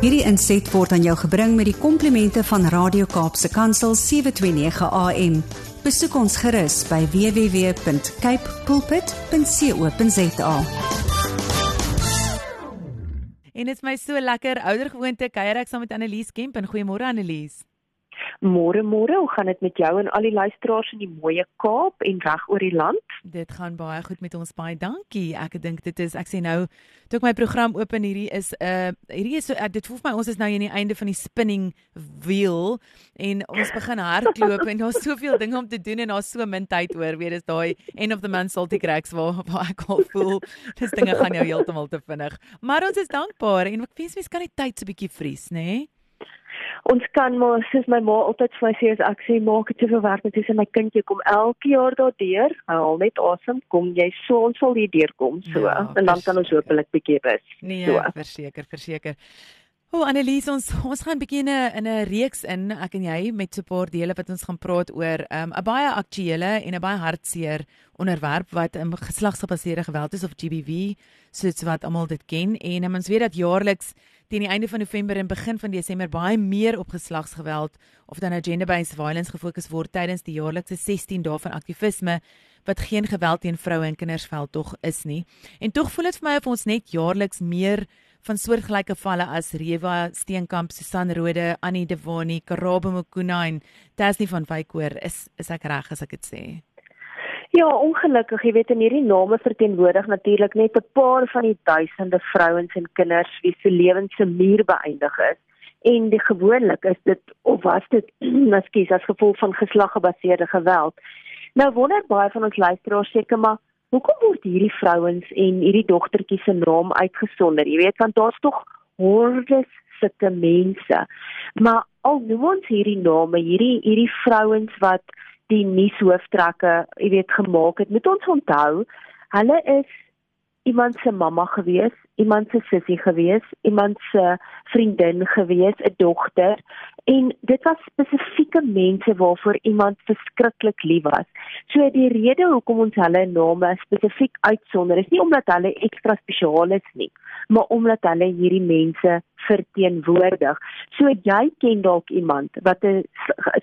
Hierdie inset word aan jou gebring met die komplimente van Radio Kaapse Kansel 729 AM. Besoek ons gerus by www.cape pulpit.co.za. En dit is my so lekker ouer gewoonte kuier ek saam met Annelies Kemp en goeiemôre Annelies. Môre môre, hoe gaan dit met jou en al die luisteraars in die mooie Kaap en reg oor die land? Dit gaan baie goed met ons baie dankie. Ek dink dit is ek sê nou toe ek my program open hierdie is 'n uh, hierdie is so uh, dit voel vir my ons is nou aan die einde van die spinning wheel en ons begin hardloop en daar's soveel dinge om te doen en daar's so min tyd oor. Weet dis daai end of the month salty cracks waar, waar ek al voel dis dinge gaan jou heeltemal te vinnig. Maar ons is dankbaar en ek wens mens kan die tyd so 'n bietjie vries, nê? Nee? Ons kan maar soos my ma altyd vir my sê as ek sê maak dit te veel werk met sy my kindjie kom elke jaar daardeur haal net asem kom jy so ons sal hier deurkom so. Ja, en dan kan ons hopelik bietjie rus nee so. verseker verseker O oh, Annelies ons ons gaan bietjie in 'n in 'n reeks in ek en jy met so 'n paar dele wat ons gaan praat oor 'n um, baie aktuele en 'n baie hartseer onderwerp wat um, geslagsgebaseerde geweld is of GBV soos wat almal dit ken en um, ons weet dat jaarliks teen die einde van November en begin van Desember baie meer op geslagsgeweld of dan nou gender-based violence gefokus word tydens die jaarlikse 16 dae van aktivisme wat geen geweld teen vroue en kinders veld tog is nie. En tog voel dit vir my of ons net jaarliks meer van soortgelyke valle as Rewa Steenkamp, Susan Rode, Annie Devani, Karabo Mokuna en Tasnie van Wyk hoor. Is is ek reg as ek dit sê? Ja, ongelukkig, jy weet in hierdie name verteenwoordig natuurlik net 'n paar van die duisende vrouens en kinders wie se lewens se muur beëindig is. En die gewoonlik is dit of was dit miskien as gevolg van geslaggebaseerde geweld. Nou wonder baie van ons luisteraars seker maar hoekom word hierdie vrouens en hierdie dogtertjies se naam uitgesonder? Jy weet want daar's tog hordes sulke mense. Maar al noem ons hierdie name, hierdie hierdie vrouens wat die nuushooftrekke, jy weet, gemaak het. Moet ons onthou, hulle is iemand se mamma gewees, iemand se sussie gewees, iemand se vriendin gewees, 'n dogter en dit was spesifieke mense waarvoor iemand verskriklik lief was. So die rede hoekom ons hulle name spesifiek uitsonder is nie omdat hulle ekstra spesiaal is nie, maar omdat hulle hierdie mense verteenwoordig. So jy ken dalk iemand wat 'n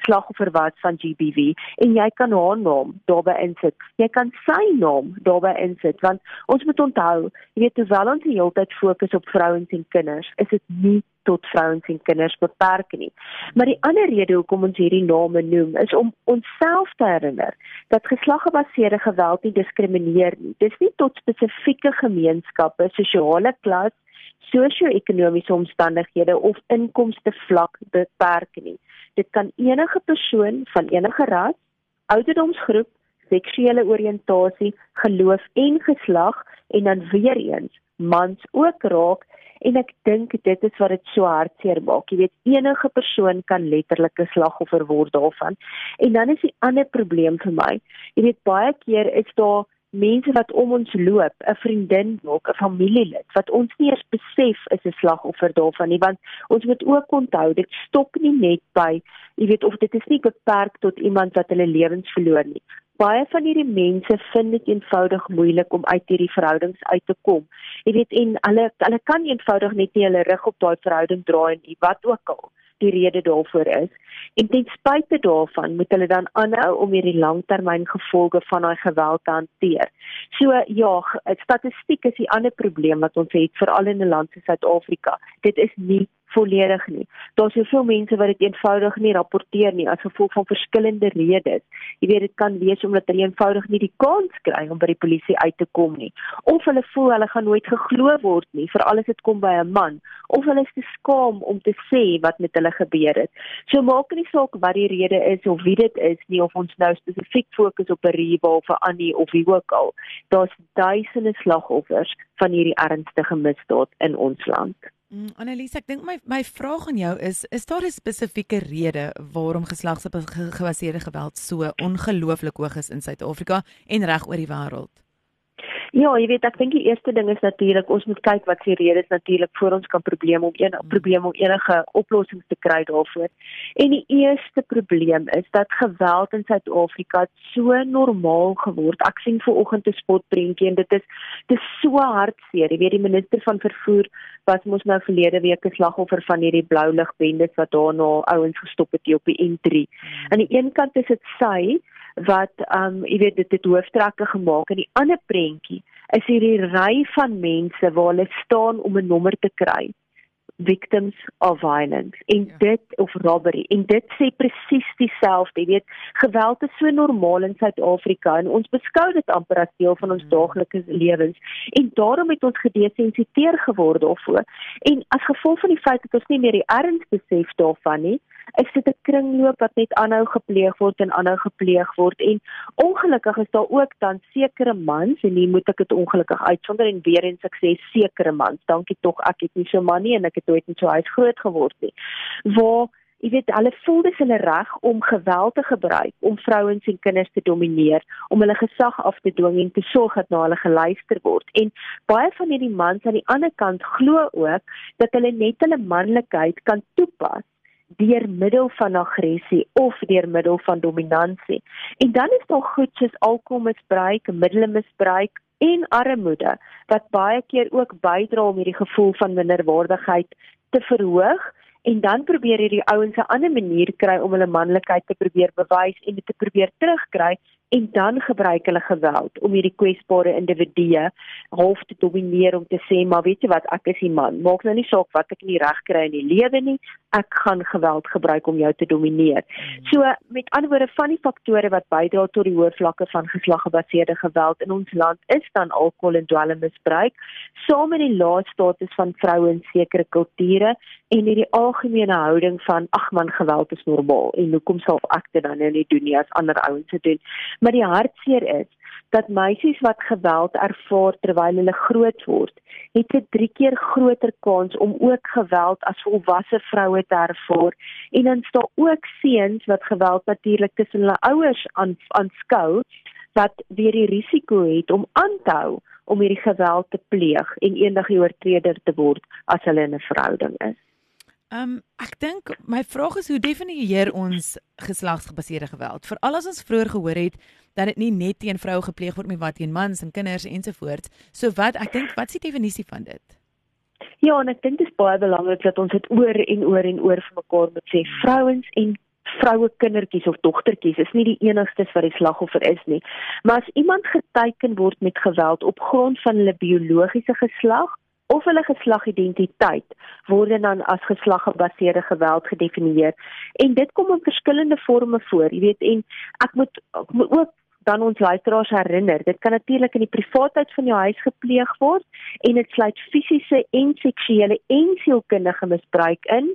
slagoffer was van GBV en jy kan haar naam daarbey insit. Jy kan sy naam daarbey insit want ons moet onthou, jy weet terwyl ons die hele tyd fokus op vrouens en kinders, is dit nie tot vrouens en kinders beperk nie. Maar die ander rede hoekom ons hierdie name noem is om onsself te herinner dat geslaggebaseerde geweld nie diskrimineer nie. Dis nie tot spesifieke gemeenskappe, sosiale klas sosio-ekonomiese omstandighede of inkomste vlak beperk nie. Dit kan enige persoon van enige ras, ouderdomsgroep, seksuele oriëntasie, geloof en geslag en dan weer eens mans ook raak en ek dink dit is wat dit so hartseer maak. Jy weet enige persoon kan letterlik 'n slagoffer word daarvan. En dan is die ander probleem vir my. Jy weet baie keer is daar mense wat om ons loop, 'n vriendin dalk, 'n familielid wat ons nie eens besef is 'n slagoffer daarvan nie, want ons moet ook onthou dit stop nie net by, jy weet of dit is nie beperk tot iemand wat hulle lewens verloor nie. Baie van hierdie mense vind dit eenvoudig moeilik om uit hierdie verhoudings uit te kom. Jy weet en hulle hulle kan eenvoudig net nie hulle rug op daai verhouding draai nie, wat ook al die rede daarvoor is. En ten spyte daarvan moet hulle dan aanhou om hierdie langtermyngevolge van daai geweld te hanteer. So ja, statistiek is die ander probleem wat ons het veral in 'n land soos Suid-Afrika. Dit is nie volledig nie. Daar's soveel mense wat dit eenvoudig nie rapporteer nie as gevolg van verskillende redes. Jy weet dit kan wees omdat hulle eenvoudig nie die kans kry om by die polisie uit te kom nie, of hulle voel hulle gaan nooit geglo word nie, veral as dit kom by 'n man, of hulle is te skaam om te sê wat met hulle gebeur het. So maak nie saak wat die rede is of wie dit is nie of ons nou spesifiek fokus op 'n Reba of 'n Annie of wie ook al. Daar's duisende slagoffers van hierdie ernstige misdaad in ons land. Mm, Annelies, ek dink my my vraag aan jou is, is daar 'n spesifieke rede waarom geslagsgebaseerde geweld so ongelooflik hoog is in Suid-Afrika en reg oor die wêreld? Ja, jy weet ek dink die eerste ding is natuurlik ons moet kyk wat se redes natuurlik voor ons kan probleme om een probleem om enige oplossings te kry daarvoor. En die eerste probleem is dat geweld in Suid-Afrika so normaal geword. Ek sien ver oggend 'n spotprentjie en dit is dit is so hartseer. Jy weet die minister van vervoer was mos nou verlede week 'n slagoffer van hierdie blou ligbendes wat daarna ouens gestop het op die N3. Hmm. Aan die een kant is dit sy wat um jy weet dit het hooftrekke gemaak. En die ander prentjie is hierdie ry van mense waar hulle staan om 'n nommer te kry. Victims of violence. En ja. dit of robbery. En dit sê presies dieselfde. Jy weet geweld is so normaal in Suid-Afrika en ons beskou dit amper as deel van ons hmm. daaglikse lewens. En daarom het ons gedesensiteer geword daarvoor. En as gevolg van die feit dat ons nie meer die erns besef daarvan nie is dit 'n kringloop wat net aanhou gepleeg word en aanhou gepleeg word en ongelukkig is daar ook dan sekere mans en hier moet ek dit ongelukkig uitsonder en weer eens ek sê sekere mans dankie tog ek het nie so man nie en ek het nooit in so huis groot geword nie waar Jy weet hulle voel dis hulle reg om geweld te gebruik om vrouens en kinders te domineer, om hulle gesag af te dwing en te sorg dat na hulle geluister word. En baie van hierdie mans aan die ander kant glo ook dat hulle net hulle manlikheid kan toepas deur middel van aggressie of deur middel van dominansie. En dan is daar goed soos alkoholmisbruik, middelmisbruik en armoede wat baie keer ook bydra om hierdie gevoel van minderwaardigheid te verhoog en dan probeer hierdie ouens 'n ander manier kry om hulle manlikheid te probeer bewys en dit te probeer terugkry en dan gebruik hulle geweld om hierdie kwesbare individue half te domineer om te sê maar weet jy wat ek is die man. Maak nou nie saak wat ek nie reg kry in die lewe nie. Ek gaan geweld gebruik om jou te domineer. So met ander woorde van die faktore wat bydra tot die hoë vlakke van geslaggebaseerde geweld in ons land is dan alkohol en dwelmmisbruik saam met die lae status van vroue in sekere kulture en hierdie algemene houding van ag man geweld is normaal en hoekom sal ek dit dan nou nie doen nie as ander ouens dit doen Maar die hartseer is dat meisies wat geweld ervaar terwyl hulle groot word, het 'n 3 keer groter kans om ook geweld as volwasse vroue te ervaar. En dan is daar ook seuns wat geweld natuurlik tussen hulle ouers aanskou wat weer die risiko het om aan te hou om hierdie geweld te pleeg en eendag die oortreder te word as hulle in 'n verhouding is. Ehm um, ek dink my vraag is hoe definieer ons geslagsgebaseerde geweld? Veral as ons vroeër gehoor het dat dit nie net teen vroue gepleeg word nie, maar teen mans en kinders ensovoorts. So wat ek dink wat is die definisie van dit? Ja, en ek dink dit is baie belangrik dat ons dit oor en oor en oor vir mekaar moet sê. Vrouens en vroue kindertjies of dogtertjies is nie die enigstes wat die slagoffer is nie. Maar as iemand geteken word met geweld op grond van hulle biologiese geslag of hulle geslagidentiteit word dan as geslaggebaseerde geweld gedefinieer. En dit kom in verskillende forme voor jy weet en ek moet, ek moet ook dan ons luisteraars herinner dit kan natuurlik in die privaatheid van jou huis gepleeg word en dit sluit fisiese en seksuele en sielkundige misbruik in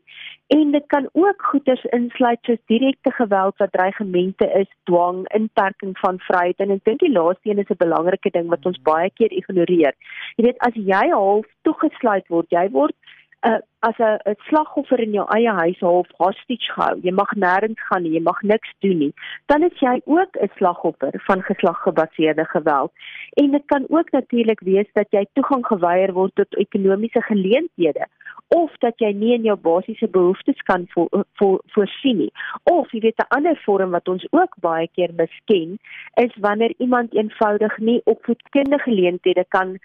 En dit kan ook goeders insluit soos direkte geweld wat dreigemente is, dwang, inperking van vryheid en ek dink die laaste een is 'n belangrike ding wat ons baie keer ignoreer. Jy weet as jy half toegesluit word, jy word uh, as 'n slagoffer in jou eie huis half hostage gehou. Jy mag nêrens gaan nie, jy mag niks doen nie. Dan is jy ook 'n slagoffer van geslaggebaseerde geweld. En dit kan ook natuurlik wees dat jy toegang geweier word tot ekonomiese geleenthede of dat jy nie in jou basiese behoeftes kan vo vo voorsien nie. Of jy weet 'n ander vorm wat ons ook baie keer misken, is wanneer iemand eenvoudig nie opvoedkundige geleenthede kan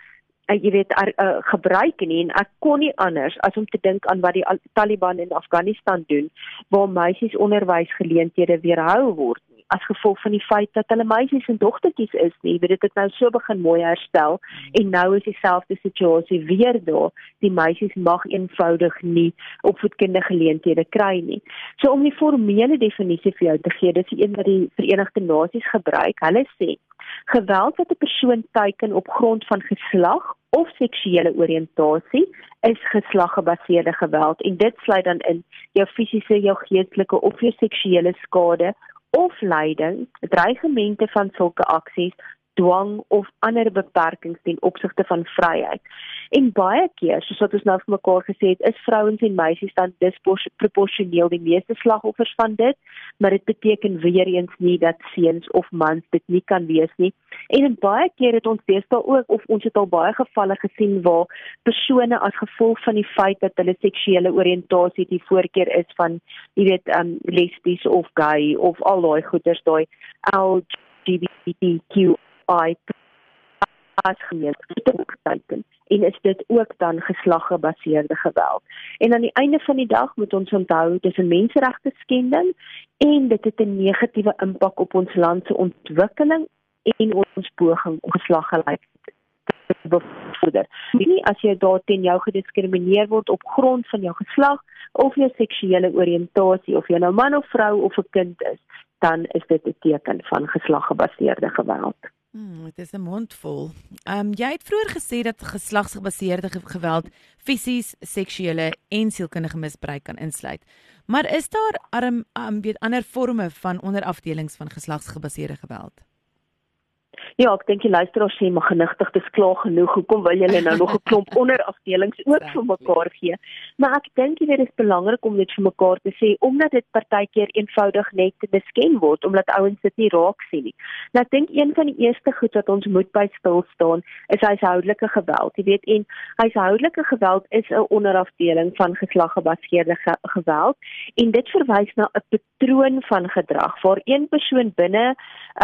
uh, jy weet er, uh, gebruik nie en ek kon nie anders as om te dink aan wat die Taliban in Afghanistan doen waar meisies onderwysgeleenthede weerhou word nie as gevolg van die feit dat hulle meisies en dogtertjies is nie. Weet dit het nou so begin mooi herstel en nou is dieselfde situasie weer daar. Die meisies mag eenvoudig nie opvoedkundige geleenthede kry nie. So om die formele definisie vir jou te gee dis die een wat die Verenigde Nasies gebruik. Hulle sê Geweld wat 'n persoon teiken op grond van geslag of seksuele oriëntasie is geslaggebaseerde geweld. En dit sluit dan in jou fisiese, jou geestelike of jou seksuele skade of lyding, dreigemente van sulke aksies dwang of ander beperkings ten opsigte van vryheid. En baie keer, soos wat ons nou vir mekaar gesê het, is vrouens en meisies dan disproporsioneel die meeste slagoffers van dit, maar dit beteken weer eens nie dat seuns of mans dit nie kan wees nie. En in baie keer het ons deesdae ook of ons het al baie gevalle gesien waar persone as gevolg van die feit dat hulle seksuele oriëntasie die voorkeur is van jy weet um lesbies of gay of al daai goeters daai LGBTQI as gemeenskap en is dit ook dan geslaggebaseerde geweld. En aan die einde van die dag moet ons onthou dis 'n menseregte skending en dit het 'n negatiewe impak op ons land se ontwikkeling en ons poging om geslaggelykheid te bevorder. Nie as jy daar teen jou gediskrimineer word op grond van jou geslag of jou seksuele oriëntasie of jy nou man of vrou of 'n kind is, dan is dit 'n teken van geslaggebaseerde geweld. Hmm, dit is 'n mondvol. Ehm um, jy het vroeër gesê dat geslagsgebaseerde geweld fisies, seksuele en sielkundige misbruik kan insluit. Maar is daar arm um, weet ander forme van onderafdelings van geslagsgebaseerde geweld? Ja, ek dink die luisteraars sê maar genigtig, dis klaar genoeg. Hoekom wil julle nou nog 'n klomp onderafdelings ook vir mekaar gee? Maar ek dink dit is belangrik om dit vir mekaar te sê omdat dit partykeer eenvoudig net te besken word omdat ouens dit nie raak sien nie. Nou ek dink een van die eerste goed wat ons moet by stil staan is huishoudelike geweld. Jy weet en huishoudelike geweld is 'n onderafdeling van geslaggebaseerde ge geweld en dit verwys na 'n patroon van gedrag waar een persoon binne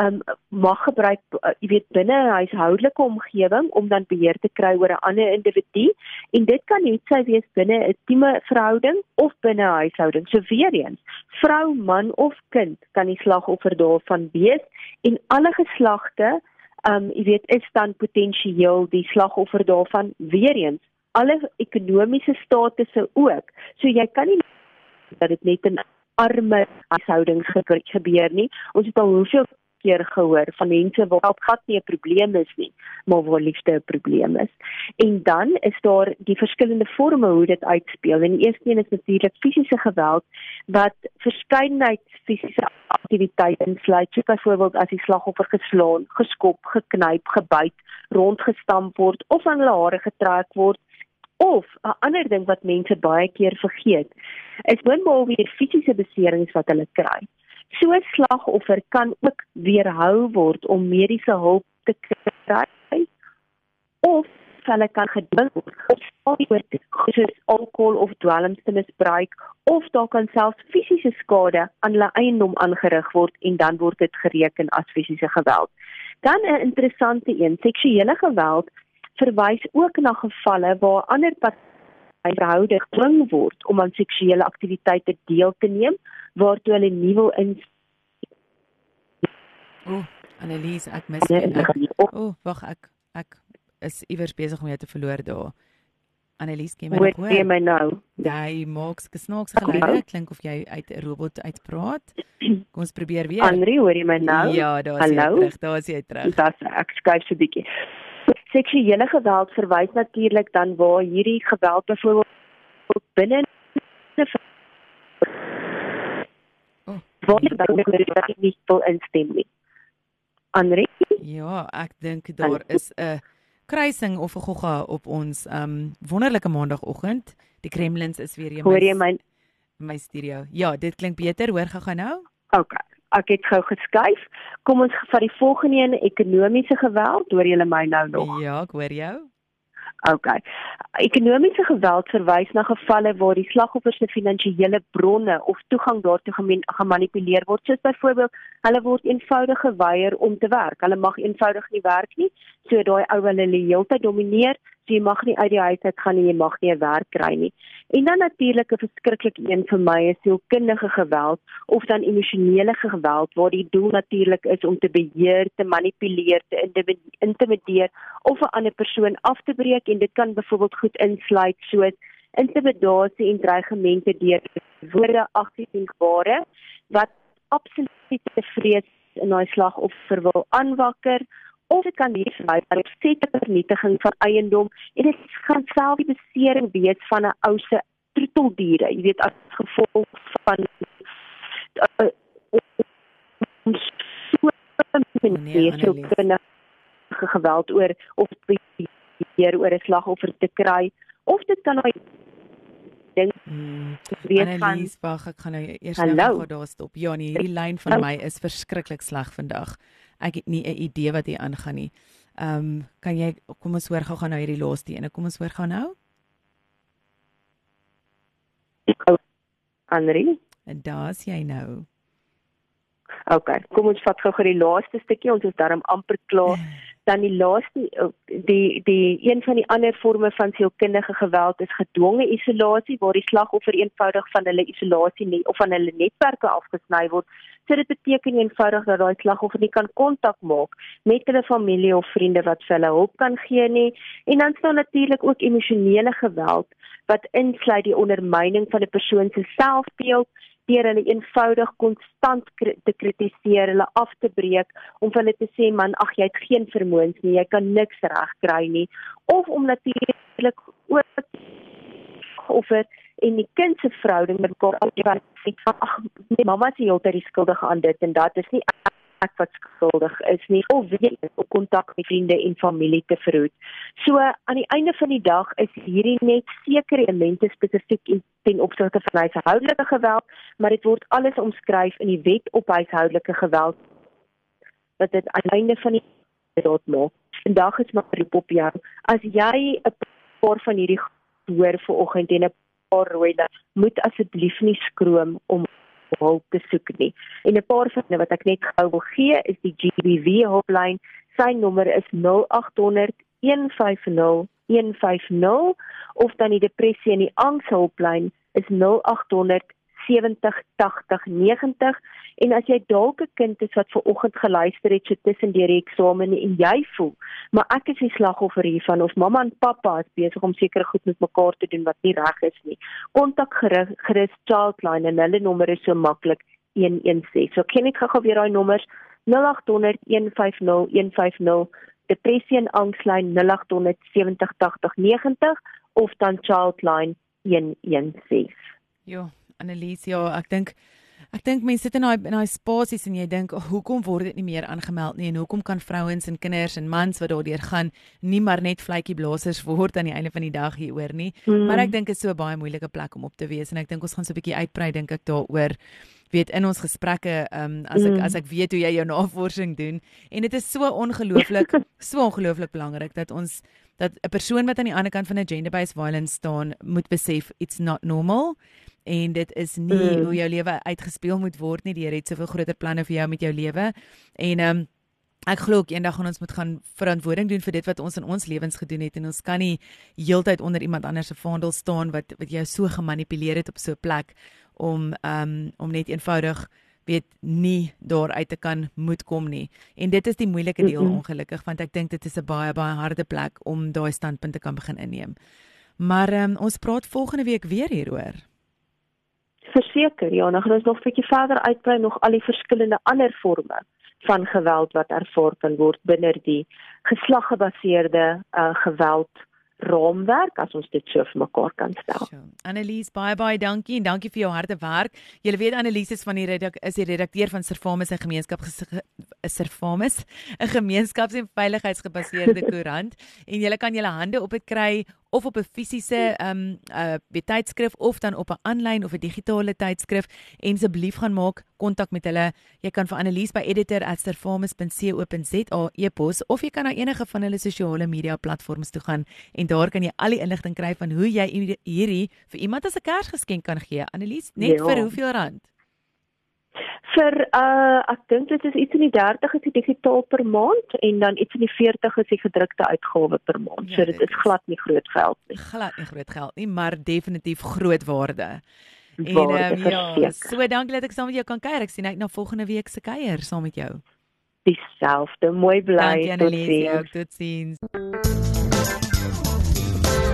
um, mag gebruik uh, jy weet binne 'n huishoudelike omgewing om dan beheer te kry oor 'n ander individu en dit kan net sy wees binne 'n intieme verhouding of binne 'n huishouding. So weer eens, vrou, man of kind kan die slagoffer daarvan wees en alle geslagte, um jy weet, is dan potensieel die slagoffer daarvan weer eens. Alle ekonomiese statusse ook. So jy kan nie dat dit net in arme huishoudings gebeur nie. Ons het al hoeveel keer gehoor van mense waar geld nie 'n probleem is nie, maar waar liefde 'n probleem is. En dan is daar die verskillende forme hoe dit uitspeel. En die eerste een is natuurlik fisiese geweld wat verskeidenheid fisiese aktiwiteite insluit, soos byvoorbeeld as die slagoffer geslaan, geskop, geknyp, gebyt, rondgestamp word of aan hulle hare getrek word of 'n ander ding wat mense baie keer vergeet is boonop weer fisiese beserings wat hulle kry. So 'n slagoffer kan ook weerhou word om mediese hulp te kry of hulle kan gedwing word soos alkohol of dwelms te misbruik of daar kan selfs fisiese skade aan hulle eiendom aangerig word en dan word dit gereken as fisiese geweld. Dan 'n interessante een, seksuele geweld verwys ook na gevalle waar ander verhouding gedwing word om aan seksuele aktiwiteite deel te neem waartoe hulle nie wil in O, oh, Annelies, ek mis jou. O, oh, wag ek ek is iewers besig om jou te verloor daar. Annelies, ken my nog hoor? Hoor jy my nou? Jy maak gesnaaks geluide, klink of jy uit 'n robot uitpraat. Kom ons probeer weer. Andri, hoor jy my nou? Ja, daar is jy terug, daar is jy terug. Dis ek skuif so 'n bietjie. Seksuele geweld verwys natuurlik dan waar hierdie geweld byvoorbeeld binne 'n Oh, waar jy dan nie wil instem nie. Andri? Ja, ek dink daar is 'n kruising of 'n gogga op ons um wonderlike maandagooggend. Die Kremlins is weer my Hoor jy my my studio. Ja, dit klink beter. Hoor gou-gou nou. OK. Ek het gou geskuif. Kom ons vat die volgende een, ekonomiese geweld. Hoor jy my nou nog? Ja, ek hoor jou. OK. Ekonomiese geweld verwys na gevalle waar die slagoffer se finansiële bronne of toegang daartoe gemanipuleer word, soos byvoorbeeld hulle word eenvoudig geweier om te werk. Hulle mag eenvoudig nie werk nie, so daai ou wil hulle heeltyd domineer, so jy mag nie uit die huis uit gaan nie, jy mag nie 'n werk kry nie. En dan natuurlik 'n verskriklike een vir my is sielkundige geweld of dan emosionele geweld waar die doel natuurlik is om te beheer, te manipuleer, te intimideer of 'n ander persoon af te breek en dit kan byvoorbeeld goed insluit soos intimidasie en dreigemente deur woorde agtersienkbare wat absolute vrees in daai slagoffer wil aanwakker of dit kan verwys na opsette vernietiging van eiendom en dit gaan self die besering wees van 'n ou se troeteldiere, jy weet as gevolg van uh, so 'n mens so sielkundige geweld oor of weer oor 'n slagoffer te kry of dit kan nou ding hmm. weet van Annelies Bach ek gaan nou eers nou gou daar stop. Ja nee hierdie lyn van my is verskriklik sleg vandag ek het nie 'n idee wat hier aangaan nie ehm um, kan jy kom ons hoor gou gaan nou hierdie laaste ene kom ons hoor gou nou Anri en daar's jy nou OK, kom ons vat gou-gou die laaste stukkie. Ons is darm amper klaar. Dan die laaste die die een van die ander forme van sielkundige geweld is gedwonge isolasie waar die slagoffer eenvoudig van hulle isolasie nie of van hulle netwerke afgesny word. So dit beteken eenvoudig dat daai slagoffer nie kan kontak maak met hulle familie of vriende wat vir hulle hulp kan gee nie. En dan staan natuurlik ook emosionele geweld wat insluit die ondermyning van 'n persoon se selfbeeld deur hulle eenvoudig konstant te kritiseer, hulle af te breek om vir hulle te sê man, ag jy het geen vermoëns nie, jy kan niks reg kry nie of om natuurlik ook offer en die kind se verhouding met mekaar al jy sê ag nee mamma is heeltyd die skuldige aan dit en dat is nie ek wat skuldig is nie of weet om kontak met vriende en familie te verhoed. So aan die einde van die dag is hierdie net sekere elemente spesifiek ten opsigte van huishoudelike geweld, maar dit word alles omskryf in die wet op huishoudelike geweld wat dit aan die einde van die dag maak. Vandag is maar roep op jou. As jy 'n paar van hierdie hoor vanoggend en 'n rooi dan moet asseblief nie skroom om hulp te soek nie. En 'n paar van wat ek net gou wil gee is die GBV hulplyn. Sy nommer is 0800 150 150 of dan die depressie en die angs hulplyn is 0800 70 80 90 en as jy dalk 'n kind is wat ver oggend geluister het so tussen die eksamen en jy voel maar ek is die slagoffer hiervan of mamma en pappa is besig om sekere goed met mekaar te doen wat nie reg is nie. Kontak gerus childline en hulle nommer is so maklik 116 so ken ek gou weer daai nommers 0800 150 150 depressie en angslyn 0800 70 80 90 of dan childline 116 Ja, Annelies, ja, ek dink ek dink mense sit in daai in daai spasies en jy dink oh, hoekom word dit nie meer aangemeld nie en hoekom kan vrouens en kinders en mans wat daardeur gaan nie maar net vletjie blaasers word aan die einde van die dag hieroor nie. Mm. Maar ek dink dit is so baie moeilike plek om op te wees en ek dink ons gaan so 'n bietjie uitbrei dink ek daaroor weet in ons gesprekke um, as ek mm. as ek weet hoe jy jou navorsing doen en dit is so ongelooflik so ongelooflik belangrik dat ons dat 'n persoon wat aan die ander kant van 'n gender based violence staan moet besef it's not normal en dit is nie mm. hoe jou lewe uitgespeel moet word nie. Die Here het soveel groter planne vir jou met jou lewe. En ehm um, ek glo ook eendag gaan ons moet gaan verantwoording doen vir dit wat ons in ons lewens gedoen het en ons kan nie heeltyd onder iemand anders se vaandel staan wat wat jou so gemanipuleer het op so 'n plek om ehm um, om net eenvoudig weet nie daar uit te kan moet kom nie. En dit is die moeilike deel mm -hmm. ongelukkig want ek dink dit is 'n baie baie harde plek om daai standpunt te kan begin inneem. Maar um, ons praat volgende week weer hieroor verseker ja, dan gaan ons nog 'n bietjie verder uitbrei nog al die verskillende ander forme van geweld wat ervaar kan word binne die geslaggebaseerde uh, geweld raamwerk as ons dit so vir mekaar kan stel. Annelies, baie baie dankie en dankie vir jou harde werk. Jy weet Annelies is van die redak is die redakteur van Servamus en gemeenskap Servamus, 'n gemeenskaps- en veiligheidsgebaseerde koerant en jy kan julle hande op dit kry of op 'n fisiese ehm um, uh tydskrif of dan op 'n aanlyn of 'n digitale tydskrif en asseblief gaan maak kontak met hulle. Jy kan vir Annelies by editor@servamus.co.za e-pos of jy kan na enige van hulle sosiale media platforms toe gaan en daar kan jy al die inligting kry van hoe jy hierdie vir iemand as 'n Kersgeskenk kan gee. Annelies, net ja. vir hoeveel rand? Vir uh ek dink dit is iets in die 30 is die digitaal per maand en dan iets in die 40 is die gedrukte uitgawe per maand. Ja, so dit is glad nie groot geld nie. Glad nie groot geld nie, maar definitief groot waarde. En um, ja, so dankie dat ek saam met jou kan kuier. Ek sien uit na volgende week se kuier saam met jou. Dieselfde. Mooi bly. Dankie Totsiens.